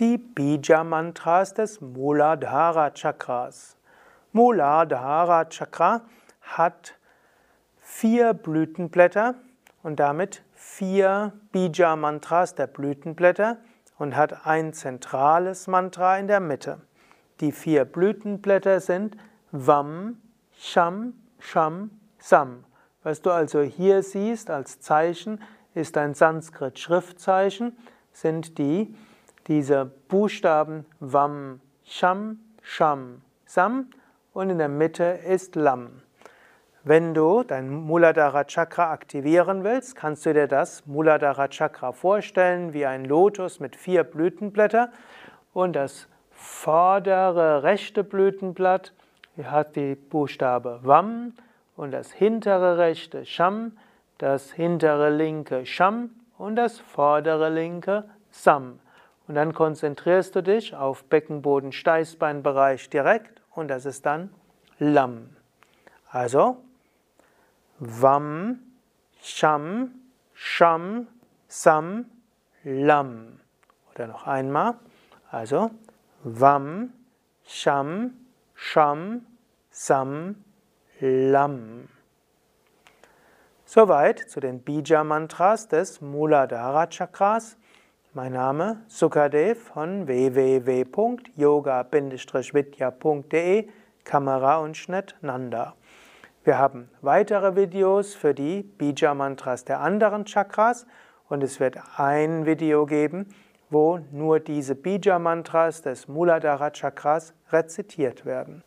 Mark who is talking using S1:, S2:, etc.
S1: die Bija-Mantras des Muladhara Chakras. Muladhara Chakra hat vier Blütenblätter und damit vier Bija-Mantras der Blütenblätter und hat ein zentrales Mantra in der Mitte. Die vier Blütenblätter sind Vam, Sham, Sham, Sam. Was du also hier siehst als Zeichen, ist ein Sanskrit-Schriftzeichen, sind die diese Buchstaben Vam, Sham, Sham, Sam und in der Mitte ist Lam. Wenn du dein Muladhara Chakra aktivieren willst, kannst du dir das Muladhara Chakra vorstellen wie ein Lotus mit vier Blütenblättern und das vordere rechte Blütenblatt hat die Buchstabe Vam und das hintere rechte Sham, das hintere linke Sham und das vordere linke Sam. Und dann konzentrierst du dich auf Beckenboden, Steißbeinbereich direkt und das ist dann Lam. Also Vam, Sham, Sham, Sam, Lam. Oder noch einmal. Also Vam, Sham, Sham, Sam, Lam. Soweit zu den Bija-Mantras des Muladhara Chakras. Mein Name Sukadev von www.yoga-vidya.de Kamera und Schnitt Nanda. Wir haben weitere Videos für die Bija-Mantras der anderen Chakras und es wird ein Video geben, wo nur diese Bija-Mantras des Muladhara Chakras rezitiert werden.